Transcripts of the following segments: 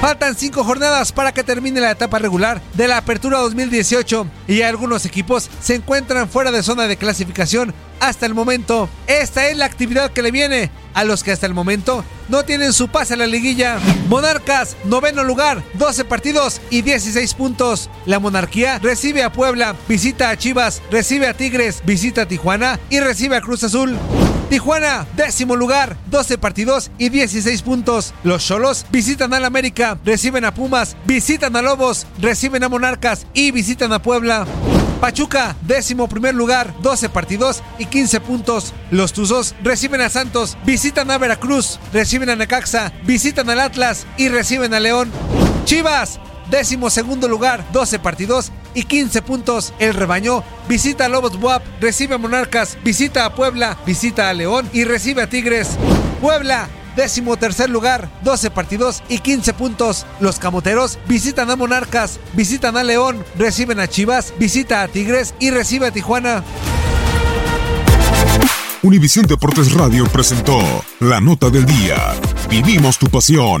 Faltan cinco jornadas para que termine la etapa regular de la Apertura 2018 y algunos equipos se encuentran fuera de zona de clasificación hasta el momento. Esta es la actividad que le viene a los que hasta el momento no tienen su pase a la liguilla. Monarcas, noveno lugar, 12 partidos y 16 puntos. La monarquía recibe a Puebla, visita a Chivas, recibe a Tigres, visita a Tijuana y recibe a Cruz Azul. Tijuana, décimo lugar, 12 partidos y 16 puntos. Los Cholos visitan al América, reciben a Pumas, visitan a Lobos, reciben a Monarcas y visitan a Puebla. Pachuca, décimo primer lugar, 12 partidos y 15 puntos. Los Tuzos reciben a Santos, visitan a Veracruz, reciben a Necaxa, visitan al Atlas y reciben a León. Chivas, décimo segundo lugar, 12 partidos y 15 puntos. El rebaño visita a Lobos Buap, recibe a Monarcas, visita a Puebla, visita a León y recibe a Tigres. Puebla, décimo tercer lugar, 12 partidos y 15 puntos. Los camoteros visitan a Monarcas, visitan a León, reciben a Chivas, visita a Tigres y recibe a Tijuana. Univisión Deportes Radio presentó La Nota del Día. Vivimos tu pasión.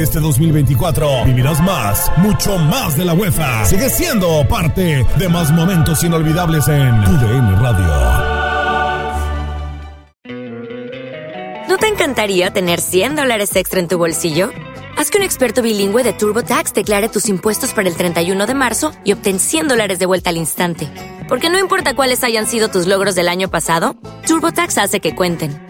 Este 2024 vivirás más, mucho más de la UEFA. Sigue siendo parte de más momentos inolvidables en tu DN Radio. ¿No te encantaría tener 100 dólares extra en tu bolsillo? Haz que un experto bilingüe de TurboTax declare tus impuestos para el 31 de marzo y obtén 100 dólares de vuelta al instante. Porque no importa cuáles hayan sido tus logros del año pasado, TurboTax hace que cuenten.